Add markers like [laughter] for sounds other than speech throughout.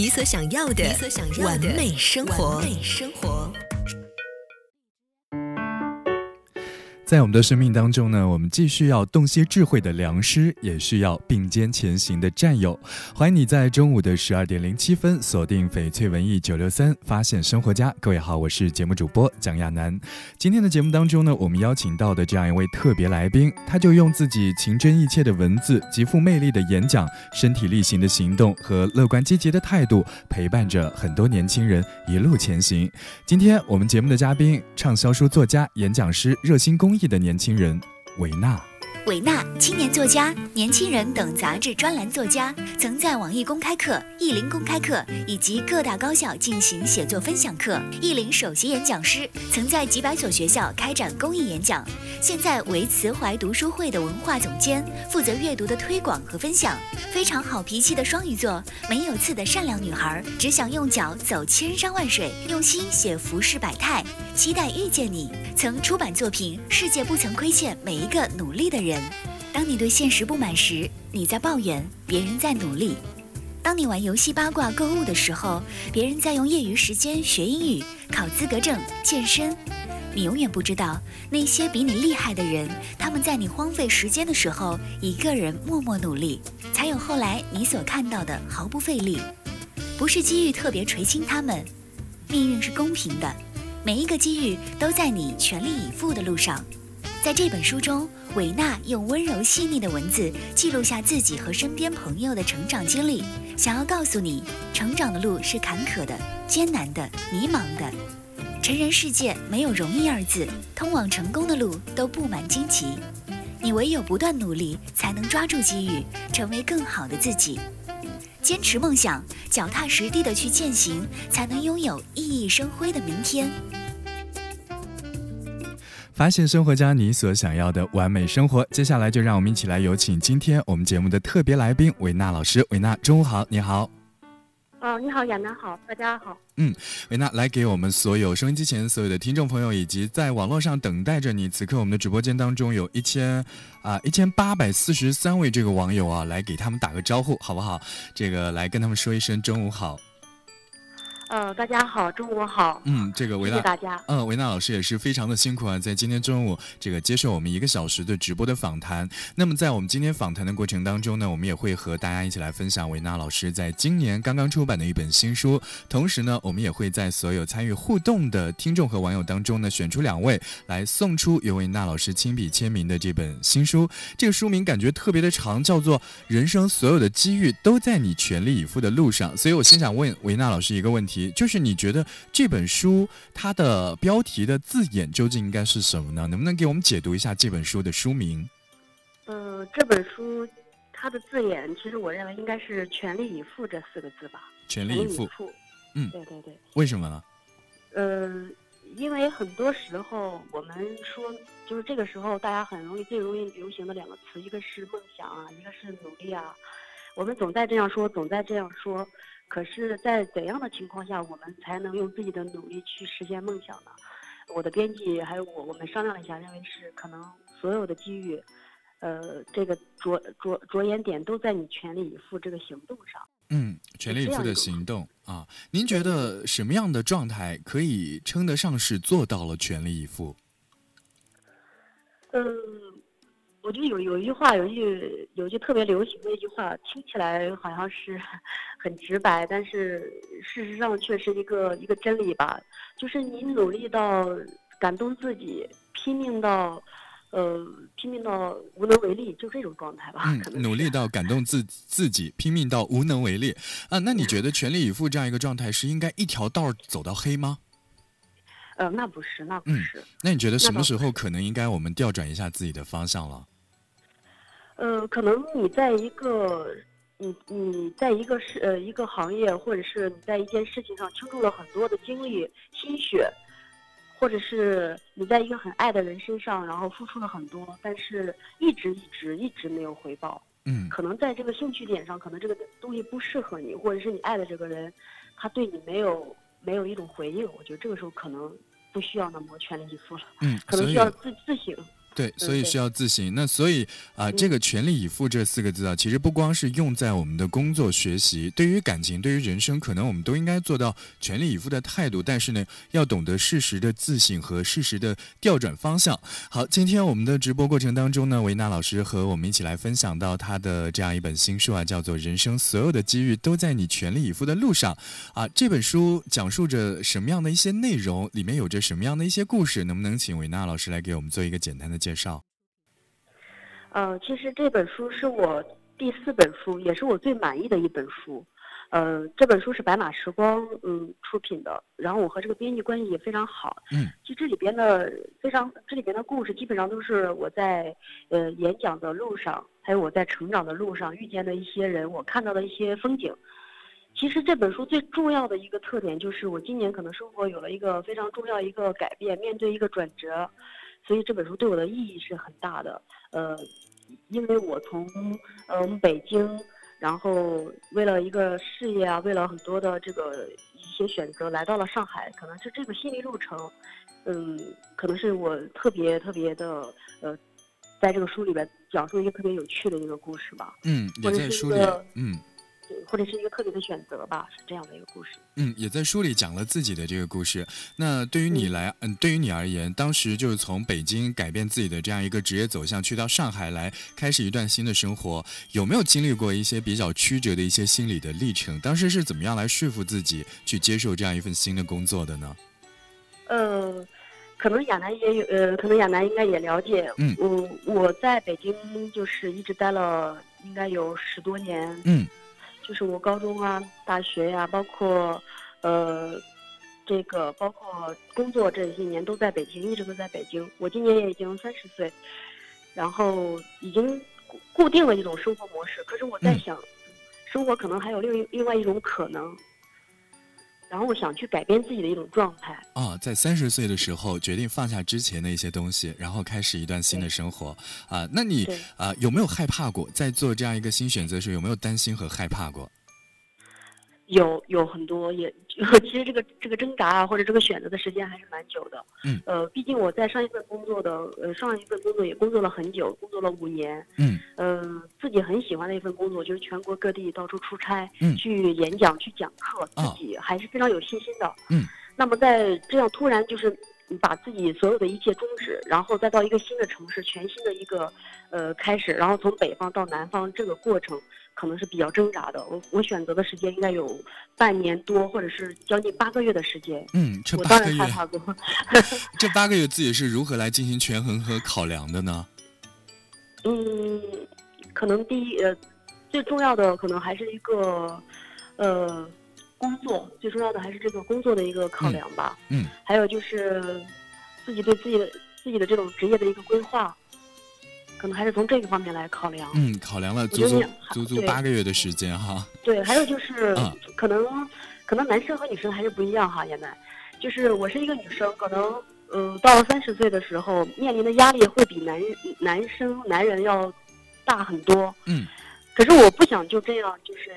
你所想要的完美生活。在我们的生命当中呢，我们既需要洞悉智慧的良师，也需要并肩前行的战友。欢迎你在中午的十二点零七分锁定翡翠文艺九六三，发现生活家。各位好，我是节目主播蒋亚楠。今天的节目当中呢，我们邀请到的这样一位特别来宾，他就用自己情真意切的文字、极富魅力的演讲、身体力行的行动和乐观积极的态度，陪伴着很多年轻人一路前行。今天我们节目的嘉宾，畅销书作家、演讲师、热心公益。的年轻人，维纳。维纳，青年作家、年轻人等杂志专栏作家，曾在网易公开课、意林公开课以及各大高校进行写作分享课。意林首席演讲师，曾在几百所学校开展公益演讲。现在为慈怀读书会的文化总监，负责阅读的推广和分享。非常好脾气的双鱼座，没有刺的善良女孩，只想用脚走千山万水，用心写浮世百态，期待遇见你。曾出版作品《世界不曾亏欠每一个努力的人》。当你对现实不满时，你在抱怨，别人在努力；当你玩游戏、八卦、购物的时候，别人在用业余时间学英语、考资格证、健身。你永远不知道，那些比你厉害的人，他们在你荒废时间的时候，一个人默默努力，才有后来你所看到的毫不费力。不是机遇特别垂青他们，命运是公平的，每一个机遇都在你全力以赴的路上。在这本书中，韦纳用温柔细腻的文字记录下自己和身边朋友的成长经历，想要告诉你，成长的路是坎坷的、艰难的、迷茫的。成人世界没有容易二字，通往成功的路都布满荆棘。你唯有不断努力，才能抓住机遇，成为更好的自己。坚持梦想，脚踏实地的去践行，才能拥有熠熠生辉的明天。发现生活家你所想要的完美生活。接下来就让我们一起来有请今天我们节目的特别来宾维娜老师。维娜，中午好，你好。哦，你好，亚楠好，大家好。嗯，维娜来给我们所有收音机前所有的听众朋友，以及在网络上等待着你。此刻我们的直播间当中有一千啊一千八百四十三位这个网友啊，来给他们打个招呼，好不好？这个来跟他们说一声中午好。呃，大家好，中午好。嗯，这个维娜，大家。嗯，维娜老师也是非常的辛苦啊，在今天中午这个接受我们一个小时的直播的访谈。那么在我们今天访谈的过程当中呢，我们也会和大家一起来分享维娜老师在今年刚刚出版的一本新书。同时呢，我们也会在所有参与互动的听众和网友当中呢，选出两位来送出由维娜老师亲笔签名的这本新书。这个书名感觉特别的长，叫做《人生所有的机遇都在你全力以赴的路上》。所以我先想问维娜老师一个问题。就是你觉得这本书它的标题的字眼究竟应该是什么呢？能不能给我们解读一下这本书的书名？呃，这本书它的字眼，其实我认为应该是“全力以赴”这四个字吧。全力以赴，嗯，对对对。为什么呢？呃，因为很多时候我们说，就是这个时候大家很容易最容易流行的两个词，一个是梦想啊，一个是努力啊。我们总在这样说，总在这样说。可是，在怎样的情况下，我们才能用自己的努力去实现梦想呢？我的编辑还有我，我们商量了一下，认为是可能所有的机遇，呃，这个着着着眼点都在你全力以赴这个行动上。嗯，全力以赴的行动啊，您觉得什么样的状态可以称得上是做到了全力以赴？嗯。我觉得有有一句话，有一句有一句特别流行的一句话，听起来好像是 [laughs] 很直白，但是事实上却是一个一个真理吧。就是你努力到感动自己，拼命到呃拼命到无能为力，就这种状态吧。嗯，努力到感动自自己，拼命到无能为力啊。那你觉得全力以赴这样一个状态是应该一条道走到黑吗？呃，那不是，那不是。那你觉得什么时候可能应该我们调转一下自己的方向了？呃，可能你在一个你你在一个事呃一个行业，或者是你在一件事情上倾注了很多的精力心血，或者是你在一个很爱的人身上，然后付出了很多，但是一直一直一直没有回报。嗯可能在这个兴趣点上，可能这个东西不适合你，或者是你爱的这个人，他对你没有没有一种回应。我觉得这个时候可能不需要那么全力以赴了，嗯，可能需要自自省。对，所以需要自省。那所以啊、嗯这个全力以赴这四个字啊，其实不光是用在我们的工作、学习，对于感情、对于人生，可能我们都应该做到全力以赴的态度。但是呢，要懂得适时的自省和适时的调转方向。好，今天我们的直播过程当中呢，维娜老师和我们一起来分享到她的这样一本新书啊，叫做《人生所有的机遇都在你全力以赴的路上》啊。这本书讲述着什么样的一些内容？里面有着什么样的一些故事？能不能请维娜老师来给我们做一个简单的介绍？呃，其实这本书是我第四本书，也是我最满意的一本书。呃，这本书是白马时光嗯出品的，然后我和这个编辑关系也非常好。嗯，其实这里边的非常这里边的故事基本上都是我在呃演讲的路上，还有我在成长的路上遇见的一些人，我看到的一些风景。其实这本书最重要的一个特点就是，我今年可能生活有了一个非常重要一个改变，面对一个转折，所以这本书对我的意义是很大的。呃，因为我从呃我们北京，然后为了一个事业啊，为了很多的这个一些选择，来到了上海，可能是这个心理路程，嗯，可能是我特别特别的呃，在这个书里边讲述一个特别有趣的一个故事吧，嗯，也或者是一在书里个，嗯对或者是一个特别的选择吧，是这样的一个故事。嗯，也在书里讲了自己的这个故事。那对于你嗯来，嗯，对于你而言，当时就是从北京改变自己的这样一个职业走向，去到上海来开始一段新的生活，有没有经历过一些比较曲折的一些心理的历程？当时是怎么样来说服自己去接受这样一份新的工作的呢？呃，可能亚楠也有，呃，可能亚楠应该也了解。嗯我我在北京就是一直待了应该有十多年。嗯就是我高中啊、大学呀、包括呃这个包括工作这些年都在北京，一直都在北京。我今年也已经三十岁，然后已经固固定了一种生活模式。可是我在嗯想，生活可能还有另另外一种可能。然后我想去改变自己的一种状态。啊，在三十岁的时候决定放下之前的一些东西，然后开始一段新的生活啊。那你对啊有没有害怕过？在做这样一个新选择的时候，有没有担心和害怕过？有有很多也，[laughs] 其实这个这个挣扎啊，或者这个选择的时间还是蛮久的。嗯。呃，毕竟我在上一份工作的，呃，上一份工作也工作了很久，工作了五年。嗯呃，自己很喜欢的一份工作，就是全国各地到处出差，嗯去演讲、去讲课，啊自己还是非常有信心的。嗯。那么在这样突然就是把自己所有的一切终止，然后再到一个新的城市，全新的一个呃开始，然后从北方到南方这个过程。可能是比较挣扎的，我我选择的时间应该有半年多，或者是将近八个月的时间。嗯，这我当八个月，然害怕过，[laughs] 这八个月自己是如何来进行权衡和考量的呢？[laughs] 嗯，可能第一呃，最重要的可能还是一个呃工作，最重要的还是这个工作的一个考量吧。嗯还有就是自己对自己的自己的这种职业的一个规划，可能还是从这个方面来考量。嗯，考量了足足足足八个月的时间哈。对，还有就是嗯可能可能男生和女生还是不一样哈，现在就是我是一个女生，可能呃到了三十岁的时候，面临的压力会比男男生男人要大很多。嗯可是我不想就这样，就是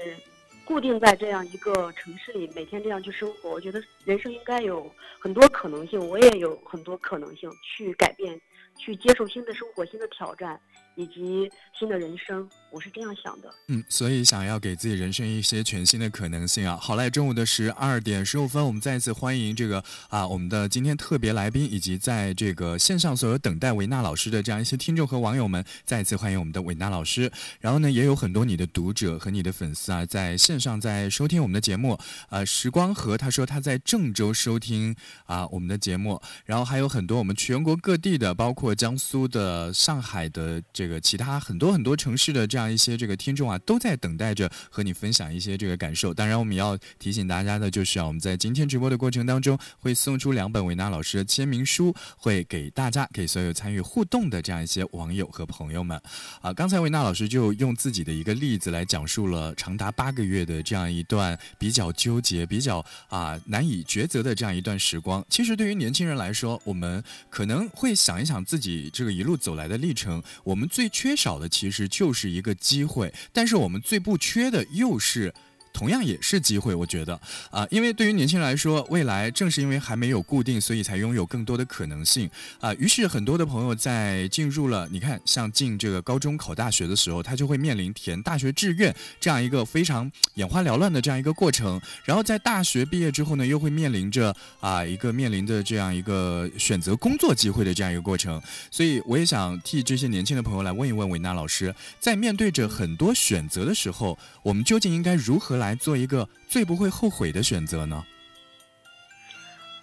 固定在这样一个城市里，每天这样去生活。我觉得人生应该有很多可能性，我也有很多可能性去改变，去接受新的生活、新的挑战。以及新的人生。我是这样想的。嗯，所以想要给自己人生一些全新的可能性啊。好嘞，中午的十二点十五分，我们再一次欢迎这个啊我们的今天特别来宾，以及在这个线上所有等待维娜老师的这样一些听众和网友们，再一次欢迎我们的维娜老师。然后呢，也有很多你的读者和你的粉丝啊，在线上在收听我们的节目。呃，时光和他说他在郑州收听啊我们的节目，然后还有很多我们全国各地的，包括江苏的、上海的这这个其他很多很多城市的这样一些这个听众啊，都在等待着和你分享一些这个感受。当然，我们要提醒大家的就是啊，我们在今天直播的过程当中会送出两本维纳老师的签名书，会给大家给所有参与互动的这样一些网友和朋友们。啊，刚才维纳老师就用自己的一个例子来讲述了长达八个月的这样一段比较纠结、比较啊难以抉择的这样一段时光。其实对于年轻人来说，我们可能会想一想自己这个一路走来的历程，我们最缺少的其实就是一个机会，但是我们最不缺的又是。同样也是机会，我觉得啊，因为对于年轻人来说，未来正是因为还没有固定，所以才拥有更多的可能性啊。于是很多的朋友在进入了，你看，像进这个高中考大学的时候，他就会面临填大学志愿这样一个非常眼花缭乱的这样一个过程。然后在大学毕业之后呢，又会面临着啊一个面临的这样一个选择工作机会的这样一个过程。所以我也想替这些年轻的朋友来问一问维娜老师，在面对着很多选择的时候，我们究竟应该如何？来做一个最不会后悔的选择呢？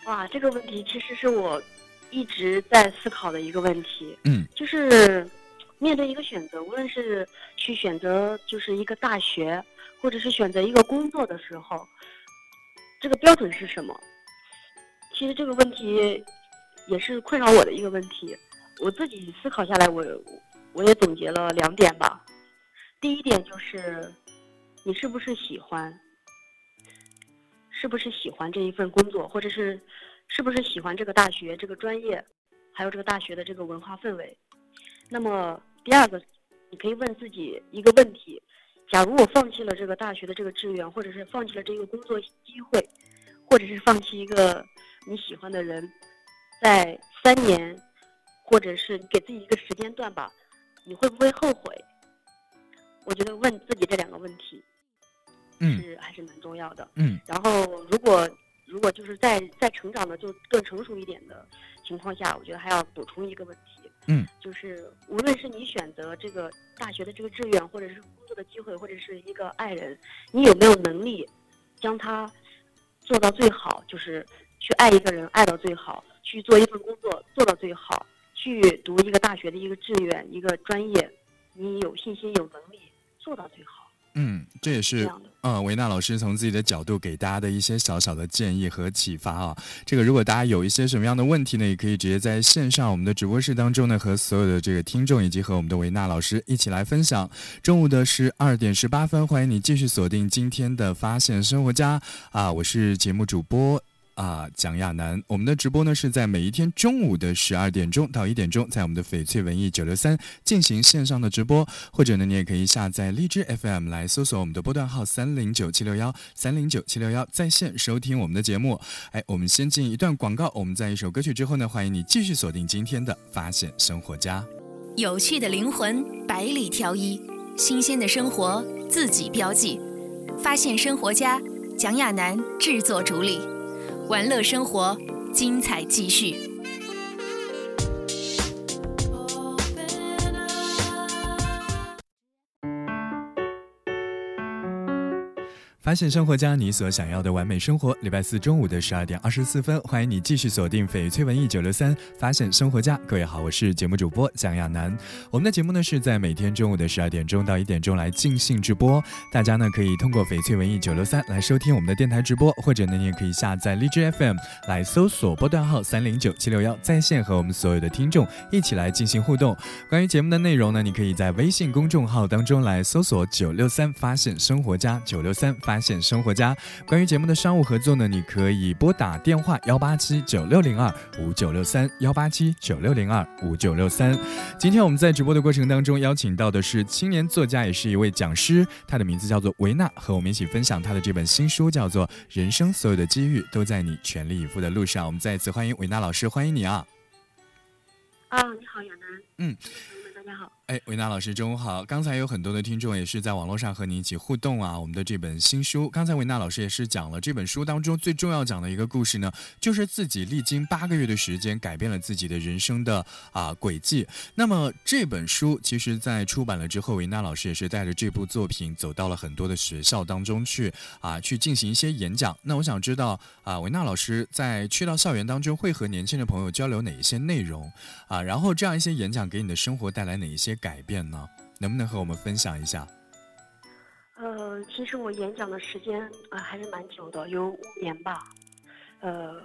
哇，这个问题其实是我一直在思考的一个问题。嗯，就是面对一个选择，无论是去选择就是一个大学，或者是选择一个工作的时候，这个标准是什么？其实这个问题也是困扰我的一个问题。我自己思考下来，我我也总结了两点吧。第一点就是。你是不是喜欢？是不是喜欢这一份工作，或者是是不是喜欢这个大学这个专业，还有这个大学的这个文化氛围？那么第二个，你可以问自己一个问题：假如我放弃了这个大学的这个志愿，或者是放弃了这个工作机会，或者是放弃一个你喜欢的人，在三年，或者是给自己一个时间段吧，你会不会后悔？我觉得问自己这两个问题。是还是蛮重要的。嗯，然后如果如果就是在在成长的就更成熟一点的情况下，我觉得还要补充一个问题。嗯，就是无论是你选择这个大学的这个志愿，或者是工作的机会，或者是一个爱人，你有没有能力将他做到最好？就是去爱一个人爱到最好，去做一份工作做到最好，去读一个大学的一个志愿一个专业，你有信心有能力做到最好。嗯，这也是嗯，维娜老师从自己的角度给大家的一些小小的建议和启发啊。这个如果大家有一些什么样的问题呢，也可以直接在线上我们的直播室当中呢，和所有的这个听众以及和我们的维娜老师一起来分享。中午的十二点十八分，欢迎你继续锁定今天的发现生活家啊，我是节目主播。啊，蒋亚楠，我们的直播呢是在每一天中午的十二点钟到一点钟，在我们的翡翠文艺九六三进行线上的直播，或者呢，你也可以下载荔枝 FM 来搜索我们的波段号三零九七六幺三零九七六幺，在线收听我们的节目。哎，我们先进一段广告，我们在一首歌曲之后呢，欢迎你继续锁定今天的发现生活家。有趣的灵魂，百里挑一，新鲜的生活自己标记，发现生活家，蒋亚楠制作主理。玩乐生活，精彩继续。发现生活家，你所想要的完美生活。礼拜四中午的十二点二十四分，欢迎你继续锁定翡翠文艺九六三。发现生活家，各位好，我是节目主播蒋亚楠。我们的节目呢是在每天中午的十二点钟到一点钟来进行直播。大家呢可以通过翡翠文艺九六三来收听我们的电台直播，或者呢你也可以下载荔枝 FM 来搜索波段号三零九七六幺，在线和我们所有的听众一起来进行互动。关于节目的内容呢，你可以在微信公众号当中来搜索九六三发现生活家九六三。发现生活家，关于节目的商务合作呢，你可以拨打电话幺八七九六零二五九六三幺八七九六零二五九六三。今天我们在直播的过程当中邀请到的是青年作家，也是一位讲师，他的名字叫做维纳，和我们一起分享他的这本新书，叫做《人生所有的机遇都在你全力以赴的路上》。我们再一次欢迎维纳老师，欢迎你啊！啊，你好，亚楠。嗯。大家好，哎，维娜老师，中午好。刚才有很多的听众也是在网络上和你一起互动啊。我们的这本新书，刚才维娜老师也是讲了这本书当中最重要讲的一个故事呢，就是自己历经八个月的时间，改变了自己的人生的啊轨迹。那么这本书其实，在出版了之后，维娜老师也是带着这部作品走到了很多的学校当中去啊，去进行一些演讲。那我想知道啊，维娜老师在去到校园当中会和年轻的朋友交流哪一些内容啊？然后这样一些演讲给你的生活带来哪一些改变呢？能不能和我们分享一下？呃，其实我演讲的时间啊、还是蛮久的，有五年吧。呃，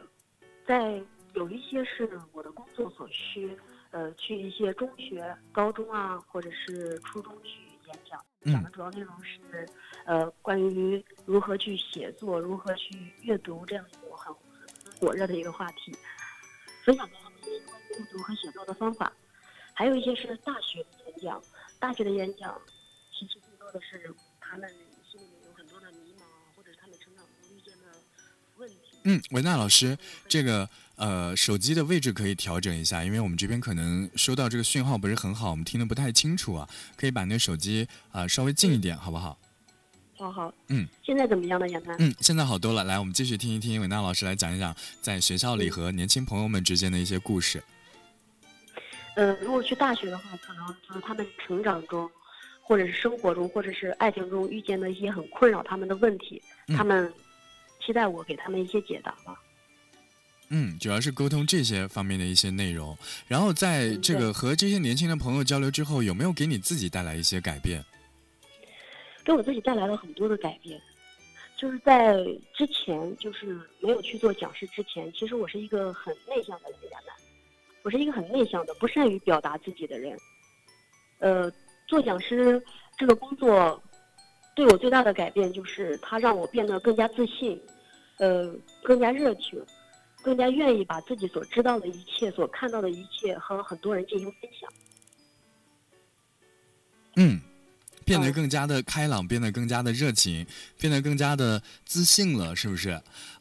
在有一些是我的工作所需，呃，去一些中学、高中啊，或者是初中去演讲，嗯讲的主要内容是，呃，关于如何去写作、如何去阅读这样一个很很火热的一个话题，分享给他们一些关于阅读和写作的方法。还有一些是大学的演讲，大学的演讲其实更多的是他们心里面有很多的迷茫，或者是他们成长中遇见的问题。嗯，维娜老师，这个呃手机的位置可以调整一下，因为我们这边可能收到这个讯号不是很好，我们听得不太清楚啊。可以把那个手机啊、稍微近一点，好不好？好好，嗯，现在怎么样呢，杨楠？嗯，现在好多了。来，我们继续听一听维娜老师来讲一讲在学校里和年轻朋友们之间的一些故事。呃，如果去大学的话，可能就是他们成长中，或者是生活中，或者是爱情中遇见的一些很困扰他们的问题，嗯他们期待我给他们一些解答吧。嗯，主要是沟通这些方面的一些内容。然后在嗯这个和这些年轻的朋友交流之后，有没有给你自己带来一些改变？给我自己带来了很多的改变。就是在之前，就是没有去做讲师之前，其实我是一个很内向的人，杨楠。我是一个很内向的、不善于表达自己的人。呃，做讲师这个工作对我最大的改变就是，它让我变得更加自信，呃，更加热情，更加愿意把自己所知道的一切、所看到的一切和很多人进行分享。嗯，变得嗯更加的开朗，变得更加的热情，变得更加的自信了，是不是？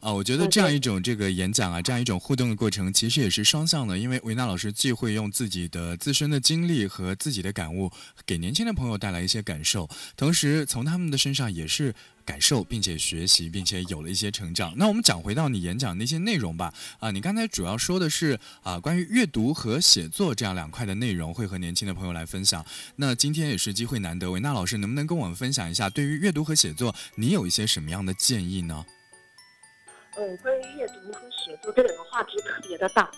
啊，我觉得这样一种这个演讲啊，这样一种互动的过程，其实也是双向的，因为维娜老师既会用自己的自身的经历和自己的感悟，给年轻的朋友带来一些感受，同时从他们的身上也是感受，并且学习，并且有了一些成长。那我们讲回到你演讲那些内容吧。啊，你刚才主要说的是啊，关于阅读和写作这样两块的内容，会和年轻的朋友来分享。那今天也是机会难得，维娜老师能不能跟我们分享一下，对于阅读和写作，你有一些什么样的建议呢？呃，关于阅读和写作这两个话题特别的大，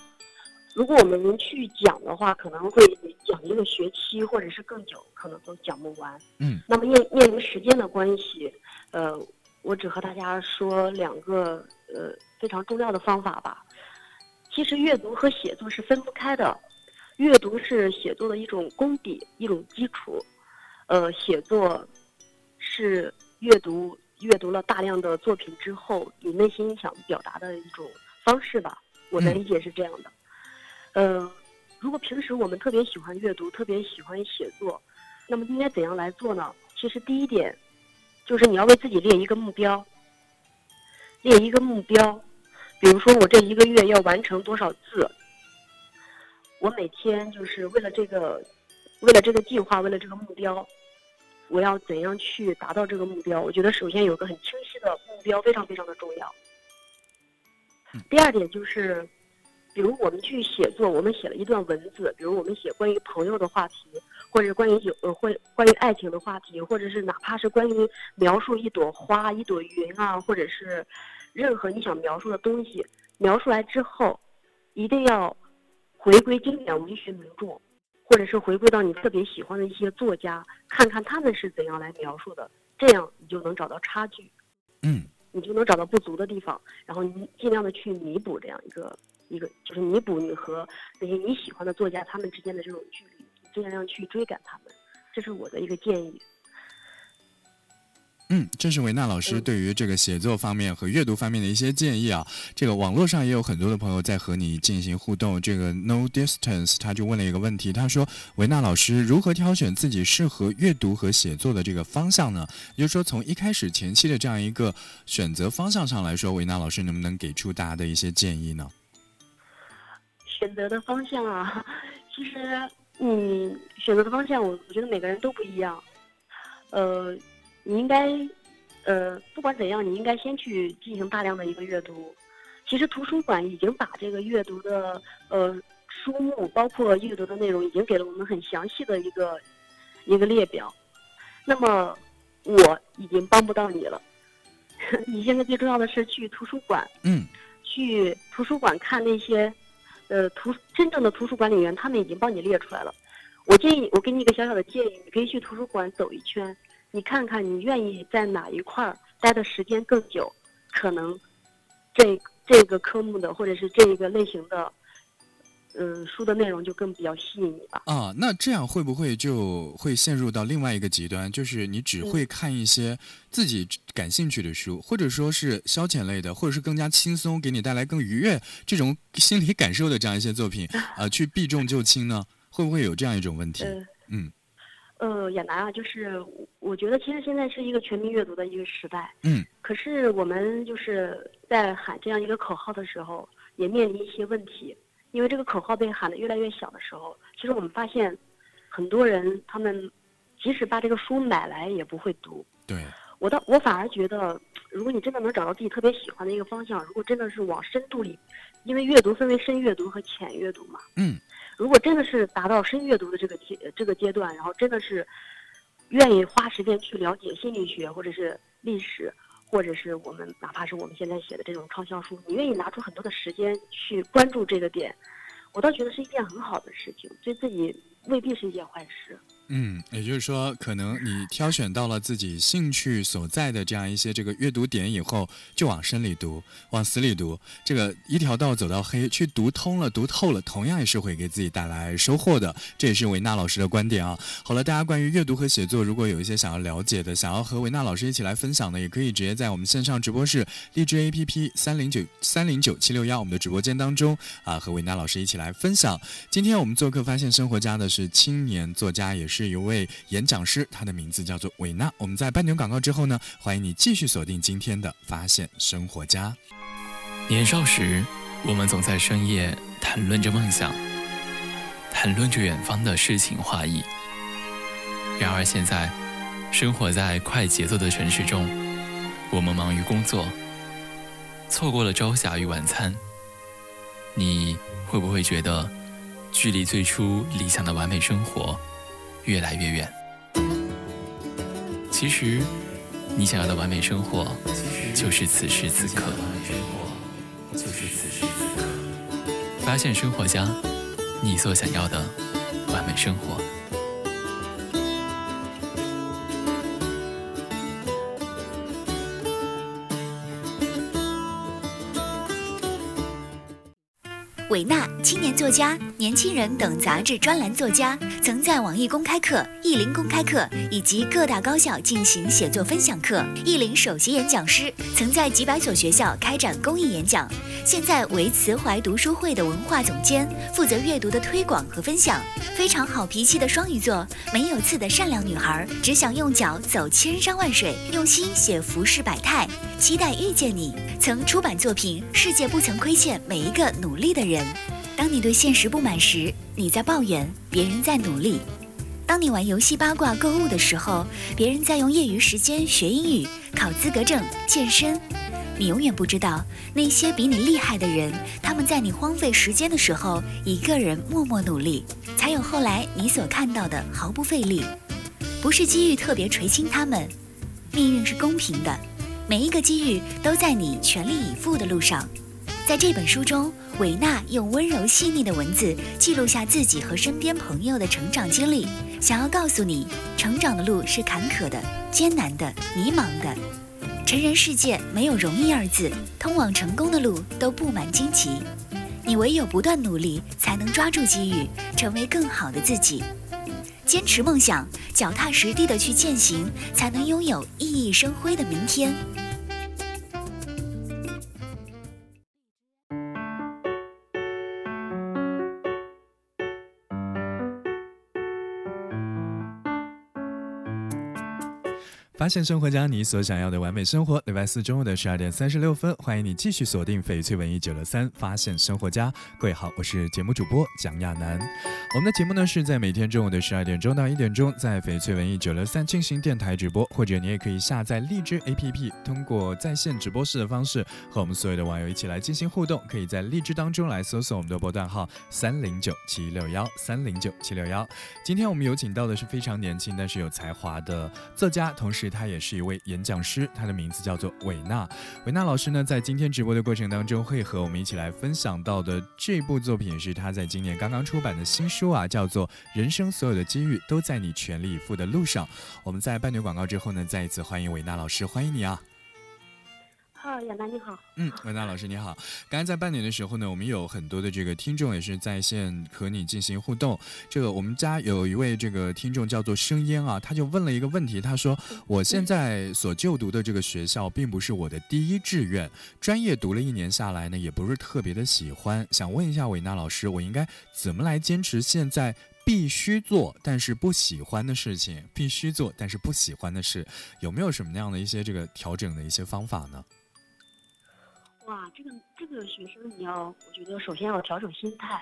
如果我们去讲的话，可能会讲一个学期或者是更久，可能都讲不完。嗯，那么面面临时间的关系，呃，我只和大家说两个呃非常重要的方法吧。其实阅读和写作是分不开的，阅读是写作的一种功底，一种基础，呃，写作是阅读阅读了大量的作品之后，你内心想表达的一种方式吧。我的嗯理解是这样的。呃，如果平时我们特别喜欢阅读，特别喜欢写作，那么应该怎样来做呢？其实第一点就是你要为自己列一个目标，列一个目标，比如说我这一个月要完成多少字，我每天就是为了这个，为了这个计划，为了这个目标，我要怎样去达到这个目标？我觉得首先有个很清晰的目标，非常非常的重要。第二点就是，比如我们去写作，我们写了一段文字，比如我们写关于朋友的话题，或者关于有呃，或关于爱情的话题，或者是哪怕是关于描述一朵花、一朵云啊，或者是任何你想描述的东西，描述来之后，一定要回归经典文学名著，或者是回归到你特别喜欢的一些作家，看看他们是怎样来描述的，这样你就能找到差距。嗯你就能找到不足的地方，然后你尽量的去弥补这样一个一个，就是弥补你和那些你喜欢的作家他们之间的这种距离，尽量去追赶他们，这是我的一个建议。嗯，这是维娜老师嗯对于这个写作方面和阅读方面的一些建议啊。这个网络上也有很多的朋友在和你进行互动。这个 No Distance 他就问了一个问题，他说：“维娜老师如何挑选自己适合阅读和写作的这个方向呢？也就是说，从一开始前期的这样一个选择方向上来说，维娜老师能不能给出大家的一些建议呢？”选择的方向啊，[laughs] 其实嗯，选择的方向我我觉得每个人都不一样。呃，你应该呃，不管怎样，你应该先去进行大量的一个阅读。其实图书馆已经把这个阅读的呃书目，包括阅读的内容，已经给了我们很详细的一个一个列表。那么我已经帮不到你了，[laughs] 你现在最重要的是去图书馆，嗯去图书馆看那些，呃，图真正的图书管理员，他们已经帮你列出来了。我建议，我给你一个小小的建议，你可以去图书馆走一圈，你看看你愿意在哪一块儿待的时间更久，可能这这个科目的或者是这一个类型的。嗯，书的内容就更比较吸引你吧。啊，那这样会不会就会陷入到另外一个极端，就是你只会看一些自己感兴趣的书，或者说是消遣类的，或者是更加轻松，给你带来更愉悦这种 [laughs] 心理感受的这样一些作品，[laughs] 啊，去避重就轻呢？会不会有这样一种问题？嗯，呃，亚楠啊，就是我觉得其实现在是一个全民阅读的一个时代。嗯。可是我们就是在喊这样一个口号的时候，也面临一些问题。因为这个口号被喊得越来越小的时候，其实我们发现，很多人他们即使把这个书买来也不会读。对，我倒我反而觉得，如果你真的能找到自己特别喜欢的一个方向，如果真的是往深度里，因为阅读分为深阅读和浅阅读嘛。嗯。如果真的是达到深阅读的这个阶这个阶段，然后真的是愿意花时间去了解心理学或者是历史。或者是我们，哪怕是我们现在写的这种畅销书，你愿意拿出很多的时间去关注这个点，我倒觉得是一件很好的事情，对自己未必是一件坏事。嗯，也就是说，可能你挑选到了自己兴趣所在的这样一些这个阅读点以后，就往深里读，往死里读，这个一条道走到黑，去读通了、读透了，同样也是会给自己带来收获的。这也是维娜老师的观点啊。好了，大家关于阅读和写作，如果有一些想要了解的，想要和维娜老师一起来分享的，也可以直接在我们线上直播室荔枝 APP 三零九三零九七六幺我们的直播间当中啊，和维娜老师一起来分享。今天我们做客发现生活家的是青年作家，也是。是一位演讲师，他的名字叫做韦娜。我们在半点广告之后呢，欢迎你继续锁定今天的《发现生活家》。年少时，我们总在深夜谈论着梦想，谈论着远方的诗情画意。然而现在，生活在快节奏的城市中，我们忙于工作，错过了朝霞与晚餐。你会不会觉得，距离最初理想的完美生活？越来越远。其实，你想要的完美生活，就是此时此刻。发现生活家，你所想要的完美生活。韦娜，青年作家、年轻人等杂志专栏作家，曾在网易公开课、意林公开课以及各大高校进行写作分享课。意林首席演讲师，曾在几百所学校开展公益演讲。现在为慈怀读书会的文化总监，负责阅读的推广和分享。非常好脾气的双鱼座，没有刺的善良女孩，只想用脚走千山万水，用心写浮世百态，期待遇见你。曾出版作品《世界不曾亏欠每一个努力的人》。当你对现实不满时，你在抱怨，别人在努力；当你玩游戏、八卦、购物的时候，别人在用业余时间学英语、考资格证、健身。你永远不知道，那些比你厉害的人，他们在你荒废时间的时候，一个人默默努力，才有后来你所看到的毫不费力。不是机遇特别垂青他们，命运是公平的，每一个机遇都在你全力以赴的路上。在这本书中。维纳用温柔细腻的文字记录下自己和身边朋友的成长经历，想要告诉你，成长的路是坎坷的、艰难的、迷茫的。成人世界没有容易二字，通往成功的路都布满荆棘。你唯有不断努力，才能抓住机遇，成为更好的自己。坚持梦想，脚踏实地的去践行，才能拥有熠熠生辉的明天。发现生活家，你所想要的完美生活。礼拜四中午的十二点三十六分，欢迎你继续锁定翡翠文艺九六三。发现生活家，各位好，我是节目主播蒋亚楠。我们的节目呢是在每天中午的十二点钟到一点钟，在翡翠文艺九六三进行电台直播，或者你也可以下载荔枝 APP，通过在线直播室的方式和我们所有的网友一起来进行互动。可以在荔枝当中来搜索我们的波段号三零九七六幺三零九七六幺。今天我们有请到的是非常年轻但是有才华的作家，同时。他也是一位演讲师，他的名字叫做韦纳。韦纳老师呢，在今天直播的过程当中，会和我们一起来分享到的这部作品是他在今年刚刚出版的新书啊，叫做《人生所有的机遇都在你全力以赴的路上》。我们在半点广告之后呢，再一次欢迎韦纳老师，欢迎你啊！啊，亚楠你好。嗯，文娜老师你好。刚才在半点的时候呢，我们有很多的这个听众也是在线和你进行互动。这个我们家有一位这个听众叫做生烟啊，他就问了一个问题，他说：“我现在所就读的这个学校并不是我的第一志愿，专业读了一年下来呢，也不是特别的喜欢。想问一下韦娜老师，我应该怎么来坚持现在必须做但是不喜欢的事情？必须做但是不喜欢的事，有没有什么样的一些这个调整的一些方法呢？”哇，这个这个学生你要，我觉得首先要调整心态。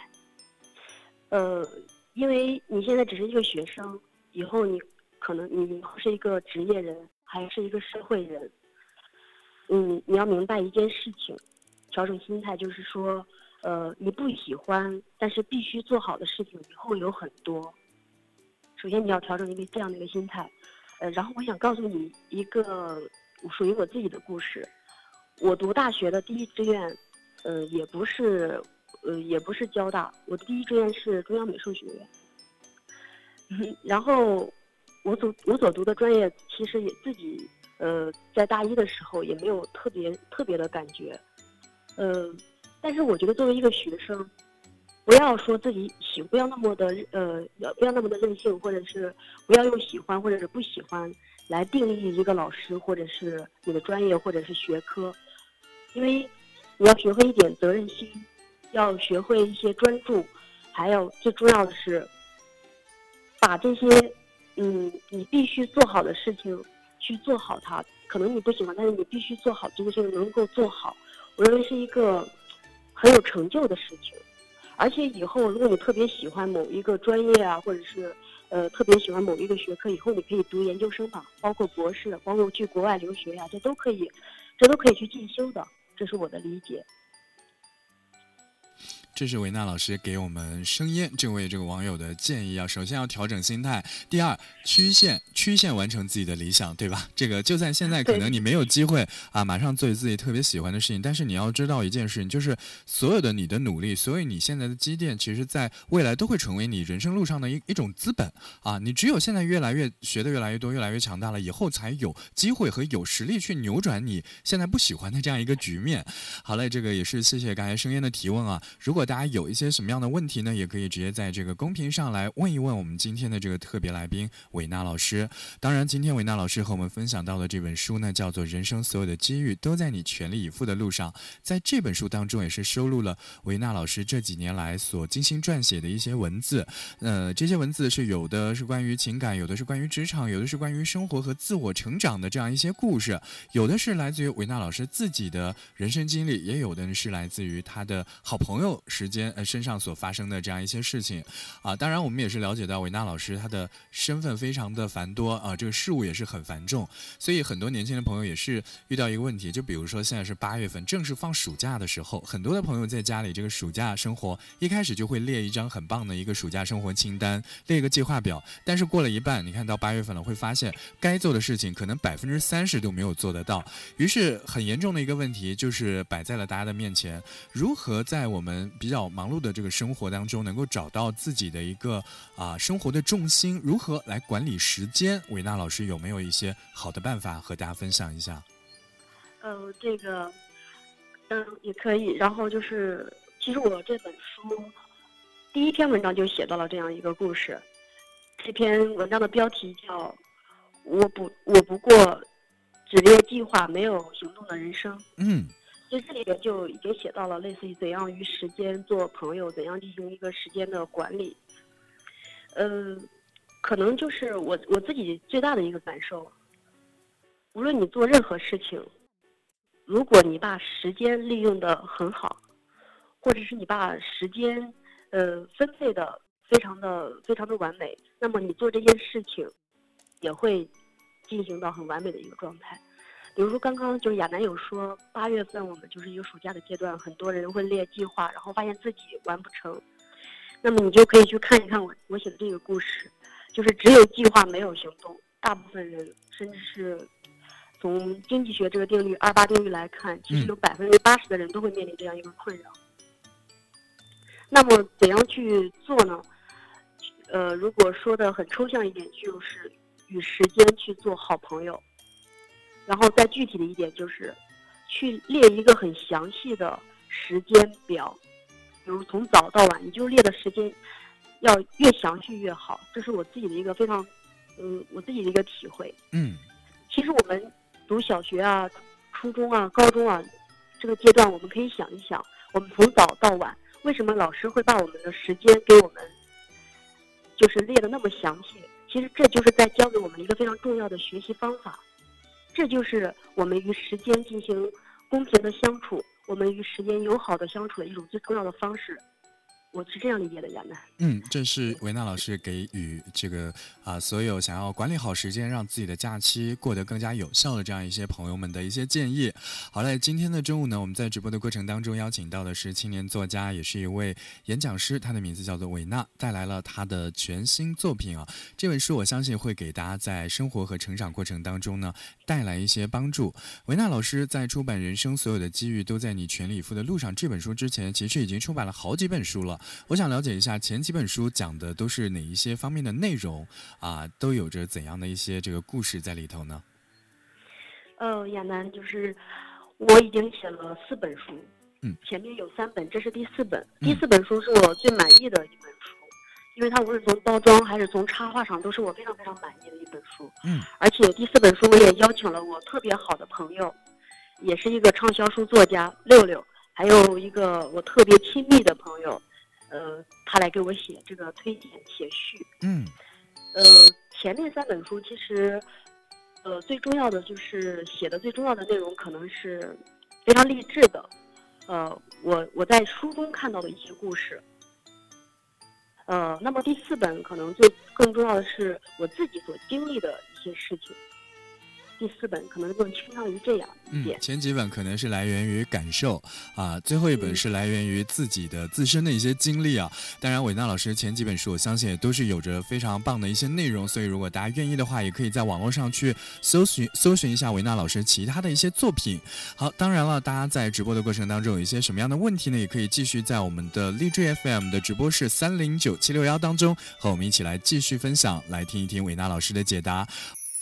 呃，因为你现在只是一个学生，以后你可能你是一个职业人，还是一个社会人。嗯，你要明白一件事情，调整心态就是说，呃，你不喜欢但是必须做好的事情以后有很多。首先你要调整一个这样的一个心态，呃，然后我想告诉你一个属于我自己的故事。我读大学的第一志愿，呃，也不是，呃，也不是交大，我的第一志愿是中央美术学院。[laughs] 然后，我所我所读的专业，其实也自己，呃，在大一的时候也没有特别特别的感觉，呃，但是我觉得作为一个学生，不要说自己喜，不要那么的，呃，要不要那么的任性，或者是不要用喜欢或者是不喜欢来定义一个老师，或者是你的专业或者是学科。因为你要学会一点责任心，要学会一些专注，还有最重要的是，把这些嗯你必须做好的事情去做好它。可能你不喜欢，但是你必须做好这个事情，能够做好，我认为是一个很有成就的事情。而且以后如果你特别喜欢某一个专业啊，或者是呃特别喜欢某一个学科，以后你可以读研究生嘛，包括博士，包括去国外留学呀，这都可以，这都可以去进修的。这是我的理解。这是维娜老师给我们生烟这位这个网友的建议啊，首先要调整心态，第二曲线曲线完成自己的理想，对吧？[laughs] 这个就在现在，可能你没有机会啊，马上做自己特别喜欢的事情，但是你要知道一件事情，就是所有的你的努力，所有你现在的积淀，其实在未来都会成为你人生路上的一一种资本啊。你只有现在越来越学的越来越多，越来越强大了，以后才有机会和有实力去扭转你现在不喜欢的这样一个局面。好嘞，这个也是谢谢刚才生烟的提问啊，如果。大家有一些什么样的问题呢？也可以直接在这个公屏上来问一问我们今天的这个特别来宾韦娜老师。当然，今天韦娜老师和我们分享到的这本书呢，叫做《人生所有的机遇都在你全力以赴的路上》。在这本书当中，也是收录了韦娜老师这几年来所精心撰写的一些文字。呃，这些文字是有的是关于情感，有的是关于职场，有的是关于生活和自我成长的这样一些故事，有的是来自于韦娜老师自己的人生经历，也有的是来自于他的好朋友。时间呃身上所发生的这样一些事情，啊，当然我们也是了解到维娜老师他的身份非常的繁多啊，这个事务也是很繁重，所以很多年轻的朋友也是遇到一个问题，就比如说现在是八月份，正是放暑假的时候，很多的朋友在家里这个暑假生活一开始就会列一张很棒的一个暑假生活清单，列一个计划表，但是过了一半，你看到八月份了，会发现该做的事情可能百分之三十都没有做得到，于是很严重的一个问题就是摆在了大家的面前，如何在我们。比较忙碌的这个生活当中，能够找到自己的一个啊生活的重心，如何来管理时间？维娜老师有没有一些好的办法和大家分享一下？呃，这个，嗯，也可以。然后就是，其实我这本书第一篇文章就写到了这样一个故事。这篇文章的标题叫“我不我不过只列计划没有行动的人生”。嗯。所以这里边就已经写到了类似于怎样与时间做朋友，怎样进行一个时间的管理。呃，可能就是我我自己最大的一个感受，无论你做任何事情，如果你把时间利用的很好，或者是你把时间呃分配的非常的非常的完美，那么你做这件事情也会进行到很完美的一个状态。比如说，刚刚就是亚楠有说，八月份我们就是一个暑假的阶段，很多人会列计划，然后发现自己完不成。那么你就可以去看一看我我写的这个故事，就是只有计划没有行动。大部分人，甚至是从经济学这个定律二八定律来看，其实有百分之八十的人都会面临这样一个困扰。那么怎样去做呢？呃，如果说的很抽象一点，就是与时间去做好朋友。然后再具体的一点就是，去列一个很详细的时间表，比如从早到晚，你就列的时间要越详细越好。这是我自己的一个非常，嗯，我自己的一个体会。嗯，其实我们读小学啊、初中啊、高中啊这个阶段，我们可以想一想，我们从早到晚，为什么老师会把我们的时间给我们，就是列的那么详细？其实这就是在教给我们一个非常重要的学习方法。这就是我们与时间进行公平的相处，我们与时间友好的相处的一种最重要的方式。我是这样理解的，亚楠。嗯，这是维娜老师给予这个啊，所有想要管理好时间，让自己的假期过得更加有效的这样一些朋友们的一些建议。好嘞，今天的中午呢，我们在直播的过程当中邀请到的是青年作家，也是一位演讲师，他的名字叫做维娜，带来了他的全新作品啊。这本书我相信会给大家在生活和成长过程当中呢带来一些帮助。维娜老师在出版《人生所有的机遇都在你全力以赴的路上》这本书之前，其实已经出版了好几本书了。我想了解一下前几本书讲的都是哪一些方面的内容啊？都有着怎样的一些这个故事在里头呢？呃，亚楠，就是我已经写了四本书，嗯，前面有三本，这是第四本。第四本书是我最满意的一本书，因为它无论从包装还是从插画上，都是我非常非常满意的一本书。嗯，而且第四本书我也邀请了我特别好的朋友，也是一个畅销书作家六六。还有一个我特别亲密的朋友，呃，他来给我写这个推荐写序。嗯，呃，前面三本书其实，呃，最重要的就是写的最重要的内容可能是非常励志的。呃，我我在书中看到的一些故事。呃，那么第四本可能就更重要的是我自己所经历的一些事情。第四本可能更倾向于这样一点，前几本可能是来源于感受啊，最后一本是来源于自己的自身的一些经历啊。当然，伟娜老师前几本书，我相信也都是有着非常棒的一些内容，所以如果大家愿意的话，也可以在网络上去搜寻搜寻一下维娜老师其他的一些作品。好，当然了，大家在直播的过程当中有一些什么样的问题呢？也可以继续在我们的励志 FM 的直播室三零九七六幺当中和我们一起来继续分享，来听一听维娜老师的解答。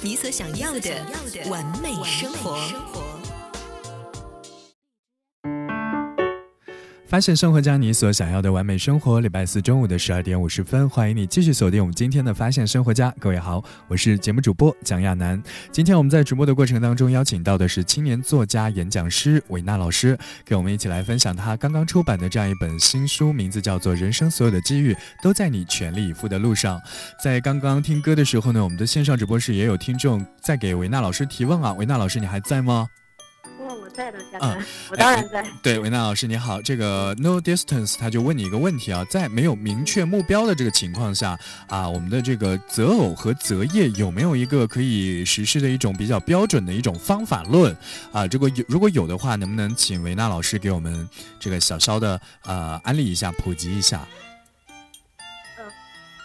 你所想要的完美生活。发现生活家，你所想要的完美生活。礼拜四中午的十二点五十分，欢迎你继续锁定我们今天的发现生活家。各位好，我是节目主播蒋亚楠。今天我们在直播的过程当中，邀请到的是青年作家、演讲师韦娜老师，跟我们一起来分享他刚刚出版的这样一本新书，名字叫做《人生所有的机遇都在你全力以赴的路上》。在刚刚听歌的时候呢，我们的线上直播室也有听众在给韦娜老师提问啊，韦娜老师，你还在吗？在的，嘉宾，我当然在。对，维娜老师你好，这个 No Distance 他就问你一个问题啊，在没有明确目标的这个情况下啊，我们的这个择偶和择业有没有一个可以实施的一种比较标准的一种方法论啊？如果有如果有的话，能不能请维娜老师给我们这个小稍的呃安利一下，普及一下？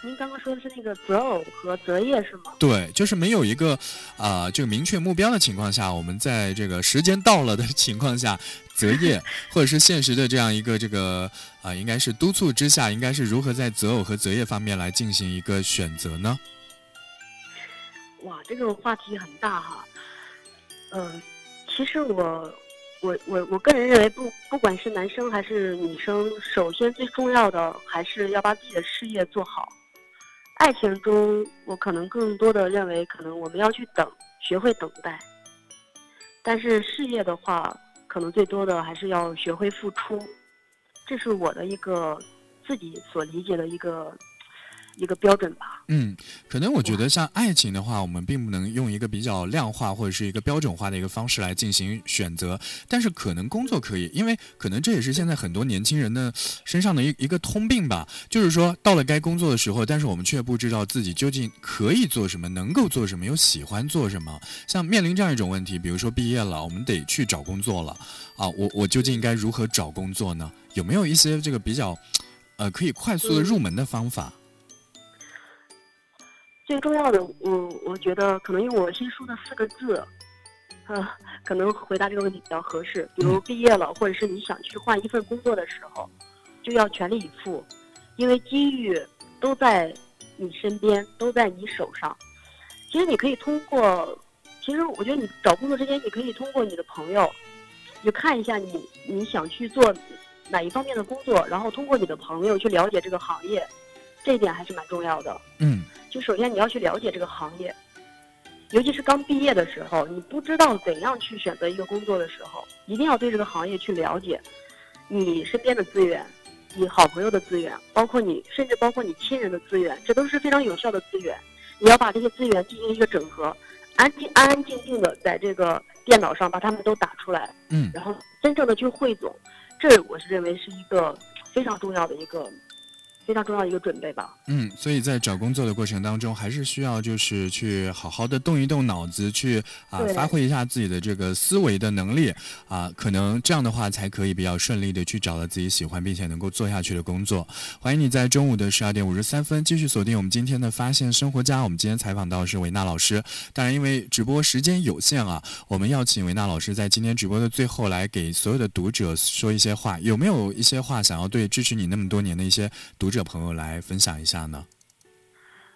您刚刚说的是那个择偶和择业是吗？对，就是没有一个，啊，这个明确目标的情况下，我们在这个时间到了的情况下，择业，或者是现实的这样一个这个啊，应该是督促之下，应该是如何在择偶和择业方面来进行一个选择呢？哇，这个话题很大哈。嗯，其实我我我我个人认为，不不管是男生还是女生，首先最重要的还是要把自己的事业做好。爱情中，我可能更多的认为，可能我们要去等，学会等待。但是事业的话，可能最多的还是要学会付出。这是我的一个自己所理解的一个一个标准吧。嗯，可能我觉得像爱情的话，我们并不能用一个比较量化或者是一个标准化的一个方式来进行选择，但是可能工作可以，因为可能这也是现在很多年轻人的身上的一一个通病吧，就是说到了该工作的时候，但是我们却不知道自己究竟可以做什么，能够做什么，又喜欢做什么。像面临这样一种问题，比如说毕业了，我们得去找工作了啊，我我究竟应该如何找工作呢？有没有一些这个比较呃可以快速的入门的方法？最重要的，我我觉得可能用我新说的四个字，呃，可能回答这个问题比较合适。比如毕业了，或者是你想去换一份工作的时候，就要全力以赴，因为机遇都在你身边，都在你手上。其实你可以通过，其实我觉得你找工作之前，你可以通过你的朋友，你看一下你你想去做哪一方面的工作，然后通过你的朋友去了解这个行业，这一点还是蛮重要的。嗯。就首先你要去了解这个行业，尤其是刚毕业的时候，你不知道怎样去选择一个工作的时候，一定要对这个行业去了解。你身边的资源，你好朋友的资源，包括你甚至包括你亲人的资源，这都是非常有效的资源。你要把这些资源进行一个整合，安静安安静静的在这个电脑上把它们都打出来，嗯，然后真正的去汇总，这我是认为是一个非常重要的一个。非常重要的一个准备吧。嗯，所以在找工作的过程当中，还是需要就是去好好的动一动脑子，去啊发挥一下自己的这个思维的能力啊，可能这样的话才可以比较顺利的去找到自己喜欢并且能够做下去的工作。欢迎你在中午的十二点五十三分继续锁定我们今天的发现生活家。我们今天采访到是维娜老师，当然因为直播时间有限啊，我们要请维娜老师在今天直播的最后来给所有的读者说一些话。有没有一些话想要对支持你那么多年的一些读？者朋友来分享一下呢？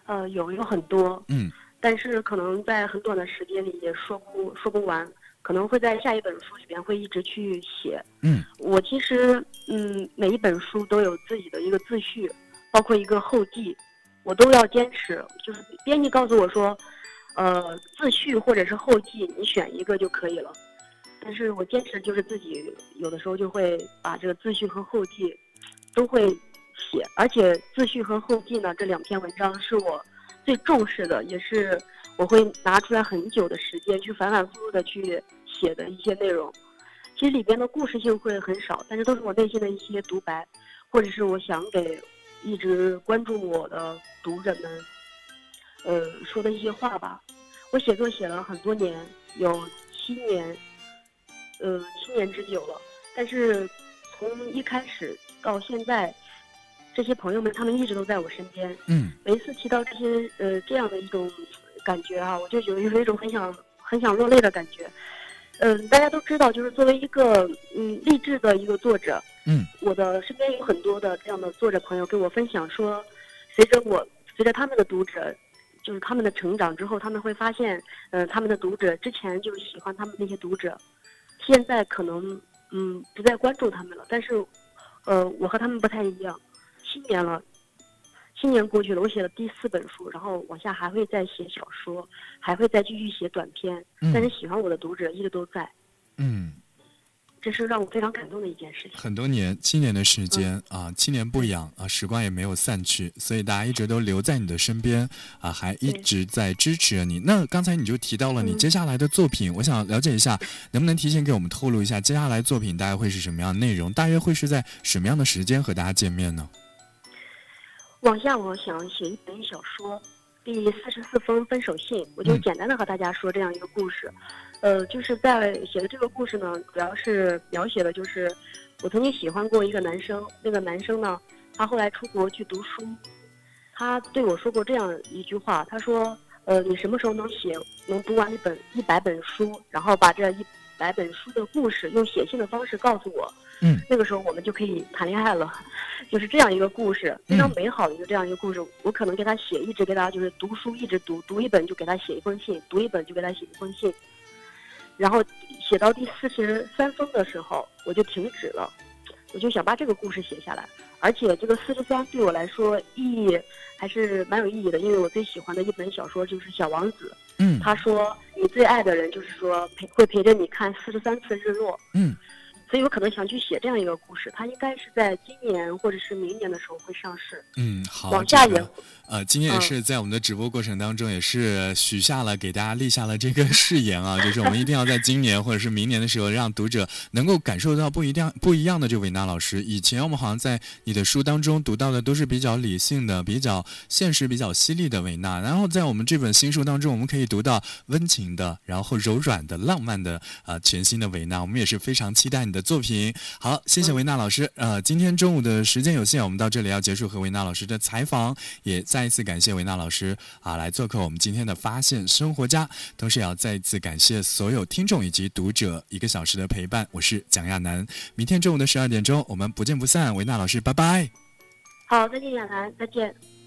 呃，有有很多，嗯，但是可能在很短的时间里也说不说不完，可能会在下一本书里边会一直去写。嗯，我其实嗯，每一本书都有自己的一个自序，包括一个后记，我都要坚持。就是编辑告诉我说，呃，自序或者是后记，你选一个就可以了。但是我坚持就是自己有的时候就会把这个自序和后记都会。写，而且自序和后记呢，这两篇文章是我最重视的，也是我会拿出来很久的时间去反反复复的去写的一些内容。其实里边的故事性会很少，但是都是我内心的一些独白，或者是我想给一直关注我的读者们，呃，说的一些话吧。我写作写了很多年，有七年，呃，七年之久了。但是从一开始到现在。这些朋友们，他们一直都在我身边。嗯，每一次提到这些呃这样的一种感觉啊，我就有有一种很想很想落泪的感觉。嗯，大家都知道，就是作为一个嗯励志的一个作者，嗯，我的身边有很多的这样的作者朋友跟我分享说，随着我随着他们的读者，就是他们的成长之后，他们会发现，嗯，他们的读者之前就喜欢他们那些读者，现在可能嗯不再关注他们了，但是，呃，我和他们不太一样。七年了，七年过去了，我写了第四本书，然后往下还会再写小说，还会再继续写短篇。但是喜欢我的读者一直都在。嗯，这是让我非常感动的一件事情。很多年，七年的时间啊，七年不养啊，时光也没有散去，所以大家一直都留在你的身边啊，还一直在支持着你。那刚才你就提到了你接下来的作品，我想了解一下，能不能提前给我们透露一下接下来作品大概会是什么样的内容？大约会是在什么样的时间和大家见面呢？往下，我想写一本小说，第四十四封分手信，我就简单的和大家说这样一个故事。呃，就是在写的这个故事呢，主要是描写的就是我曾经喜欢过一个男生，那个男生呢，他后来出国去读书，他对我说过这样一句话，他说：“呃，你什么时候能写，能读完一本一百本书，然后把这一百本书的故事用写信的方式告诉我？”嗯，那个时候我们就可以谈恋爱了，就是这样一个故事，非常美好的一个这样一个故事。我可能给他写，一直给他就是读书，一直读，读一本就给他写一封信，读一本就给他写一封信。然后写到第四十三封的时候，我就停止了，我就想把这个故事写下来。而且这个四十三对我来说意义还是蛮有意义的，因为我最喜欢的一本小说就是《小王子》。嗯，他说你最爱的人就是说陪会陪着你看四十三次日落。嗯。所以我可能想去写这样一个故事，它应该是在今年或者是明年的时候会上市。嗯，好，往下也。呃，今天也是在我们的直播过程当中，也是许下了给大家立下了这个 [laughs] 誓言啊，就是我们一定要在今年或者是明年的时候，让读者能够感受到不一样不一样的这维娜老师。以前我们好像在你的书当中读到的都是比较理性的、比较现实、比较犀利的维娜，然后在我们这本新书当中，我们可以读到温情的、然后柔软的、浪漫的啊，全新的维娜。我们也是非常期待你的作品。好，谢谢维娜老师。呃，今天中午的时间有限，我们到这里要结束和维娜老师的采访，也再一次感谢维娜老师啊来做客我们今天的发现生活家，同时也要再一次感谢所有听众以及读者一个小时的陪伴。我是蒋亚楠，明天中午的十二点钟我们不见不散。维娜老师，拜拜。好，再见，亚楠，再见。